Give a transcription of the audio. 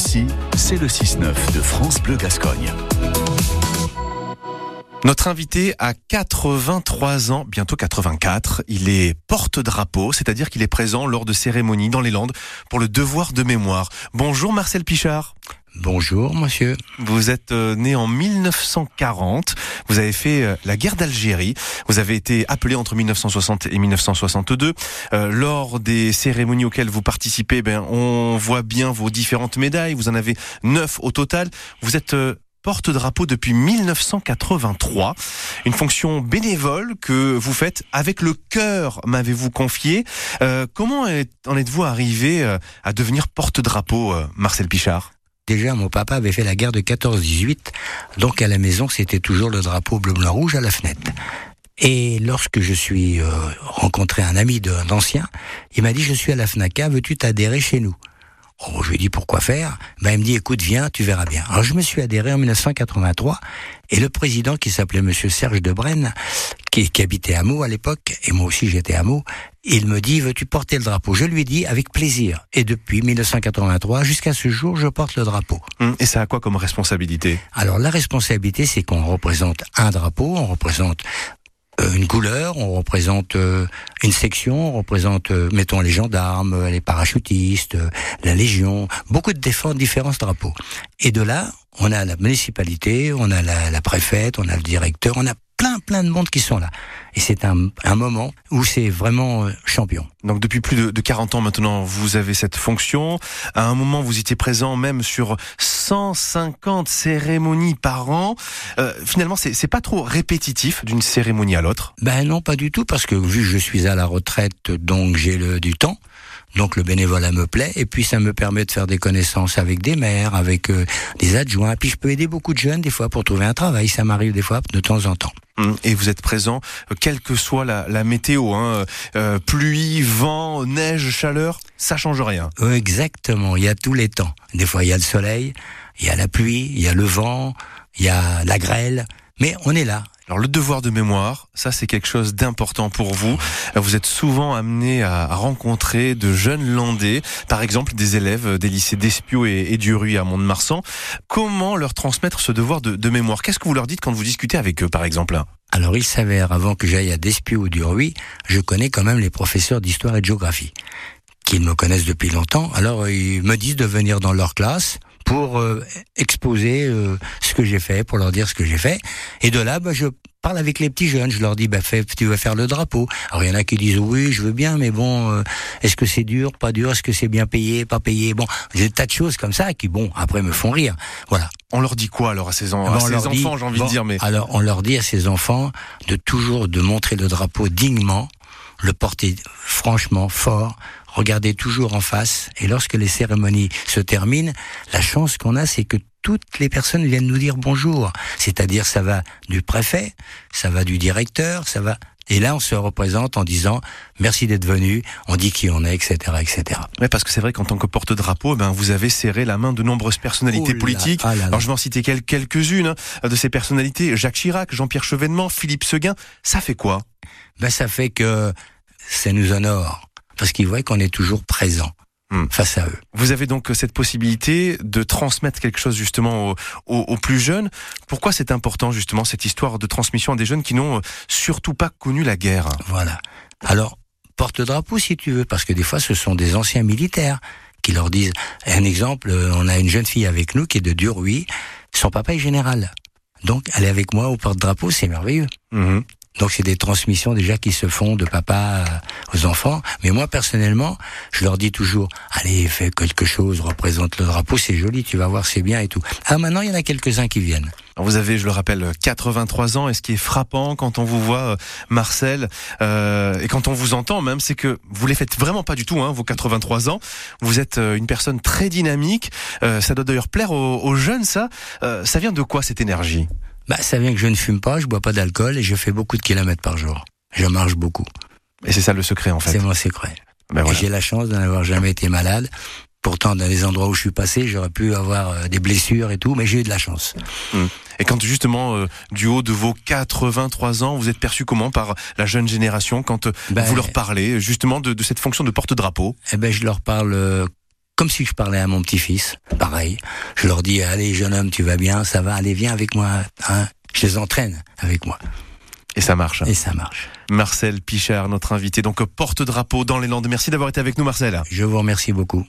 Ici, c'est le 6-9 de France Bleu Gascogne. Notre invité a 83 ans, bientôt 84. Il est porte-drapeau, c'est-à-dire qu'il est présent lors de cérémonies dans les Landes pour le devoir de mémoire. Bonjour Marcel Pichard. Bonjour, monsieur. Vous êtes euh, né en 1940. Vous avez fait euh, la guerre d'Algérie. Vous avez été appelé entre 1960 et 1962. Euh, lors des cérémonies auxquelles vous participez, ben, on voit bien vos différentes médailles. Vous en avez neuf au total. Vous êtes porte-drapeau depuis 1983. Une fonction bénévole que vous faites avec le cœur, m'avez-vous confié. Euh, comment en êtes-vous arrivé euh, à devenir porte-drapeau, euh, Marcel Pichard? Déjà, mon papa avait fait la guerre de 14-18, donc à la maison, c'était toujours le drapeau bleu-blanc-rouge à la fenêtre. Et lorsque je suis rencontré un ami d'ancien, il m'a dit, je suis à la FNACA, veux-tu t'adhérer chez nous? Oh, je lui ai dit pourquoi faire? Ben il me dit écoute viens, tu verras bien. Alors je me suis adhéré en 1983 et le président qui s'appelait Monsieur Serge Debrenne, qui, qui habitait à Meaux à l'époque et moi aussi j'étais à Meaux, il me dit veux-tu porter le drapeau? Je lui ai dit avec plaisir. Et depuis 1983 jusqu'à ce jour, je porte le drapeau. Hum, et ça a quoi comme responsabilité? Alors la responsabilité, c'est qu'on représente un drapeau, on représente une couleur, on représente euh, une section, on représente, euh, mettons, les gendarmes, les parachutistes, la Légion, beaucoup de défenses, différents drapeaux. Et de là, on a la municipalité, on a la, la préfète, on a le directeur, on a plein plein de monde qui sont là. Et c'est un, un, moment où c'est vraiment euh, champion. Donc depuis plus de, de, 40 ans maintenant, vous avez cette fonction. À un moment, vous étiez présent même sur 150 cérémonies par an. Euh, finalement, c'est pas trop répétitif d'une cérémonie à l'autre? Ben non, pas du tout, parce que vu que je suis à la retraite, donc j'ai le du temps. Donc le bénévolat me plaît et puis ça me permet de faire des connaissances avec des maires, avec euh, des adjoints. Puis je peux aider beaucoup de jeunes des fois pour trouver un travail. Ça m'arrive des fois de temps en temps. Hum, et vous êtes présent, euh, quelle que soit la, la météo, hein, euh, pluie, vent, neige, chaleur, ça change rien. Exactement, il y a tous les temps. Des fois il y a le soleil, il y a la pluie, il y a le vent, il y a la grêle, mais on est là. Alors le devoir de mémoire, ça c'est quelque chose d'important pour vous. Vous êtes souvent amené à rencontrer de jeunes Landais, par exemple des élèves des lycées d'Espiau et, et du Ruy à Mont-de-Marsan. Comment leur transmettre ce devoir de, mémoire? Qu'est-ce que vous leur dites quand vous discutez avec eux, par exemple? Alors il s'avère, avant que j'aille à Despiau ou du Ruy, je connais quand même les professeurs d'histoire et de géographie, qui me connaissent depuis longtemps. Alors ils me disent de venir dans leur classe, pour euh, exposer euh, ce que j'ai fait, pour leur dire ce que j'ai fait. Et de là, bah, je parle avec les petits jeunes, je leur dis, bah, fais, tu vas faire le drapeau. Alors il y en a qui disent, oui, je veux bien, mais bon, euh, est-ce que c'est dur, pas dur, est-ce que c'est bien payé, pas payé? Bon, j'ai des tas de choses comme ça qui, bon, après me font rire. Voilà. On leur dit quoi alors à ces, en, à ces enfants, j'ai envie bon, de dire mais... Alors on leur dit à ces enfants de toujours de montrer le drapeau dignement, le porter franchement, fort, regarder toujours en face. Et lorsque les cérémonies se terminent, la chance qu'on a, c'est que toutes les personnes viennent nous dire bonjour. C'est-à-dire, ça va du préfet, ça va du directeur, ça va et là, on se représente en disant merci d'être venu, on dit qui on est, etc., etc. Ouais, parce que c'est vrai qu'en tant que porte-drapeau, ben vous avez serré la main de nombreuses personnalités Oh là, politiques. ah là là. Alors je vais en citer quel- quelques-unes hein, de ces personnalités Jacques Chirac, Jean-Pierre Chevènement, Philippe Seguin. Ça fait quoi? Ben, ça fait que ça nous honore parce qu'ils voient qu'on est toujours présent Hmm. face à eux. Vous avez donc cette possibilité de transmettre quelque chose justement aux, aux- aux plus jeunes. Pourquoi c'est important justement cette histoire de transmission à des jeunes qui n'ont euh, surtout pas connu la guerre? Voilà. Alors, porte-drapeau si tu veux, parce que des fois, ce sont des anciens militaires qui leur disent. Un exemple, euh, on a une jeune fille avec nous qui est de Duruy. Son papa est général. Donc, elle est avec moi au porte-drapeau, c'est merveilleux. Mhm. Donc c'est des transmissions déjà qui se font de papa euh, aux enfants. Mais moi personnellement, je leur dis toujours, allez, fais quelque chose, représente le drapeau, c'est joli, tu vas voir, c'est bien et tout. Ah maintenant, il y en a quelques-uns qui viennent. Vous avez, je le rappelle, 83 ans et ce qui est frappant quand on vous voit, euh, Marcel, euh, et quand on vous entend même, c'est que vous les faites vraiment pas du tout, hein, vos 83 ans. Vous êtes euh, une personne très dynamique. Euh, ça doit d'ailleurs plaire aux, aux jeunes, ça. Euh, ça vient de quoi cette énergie? Bah, ça vient que je ne fume pas, je bois pas d'alcool et je fais beaucoup de kilomètres par jour. Je marche beaucoup. Et c'est ça le secret en fait. C'est mon secret. Ben voilà. J'ai la chance de n'avoir jamais été malade. Pourtant, dans les endroits où je suis passé, j'aurais pu avoir euh, des blessures et tout, mais j'ai eu de la chance. Et quand justement, euh, du haut de vos 83 ans, vous êtes perçu comment par la jeune génération quand euh, Ben, vous leur parlez justement de, de cette fonction de porte-drapeau? Eh ben, je leur parle comme si je parlais à mon petit-fils. Pareil. Je leur dis, allez, jeune homme, tu vas bien, ça va, allez, viens avec moi. Hein. Je les entraîne avec moi. Et ça marche. Et ça marche. Marcel Pichard, notre invité, donc porte-drapeau dans les Landes. Merci d'avoir été avec nous, Marcel. Je vous remercie beaucoup.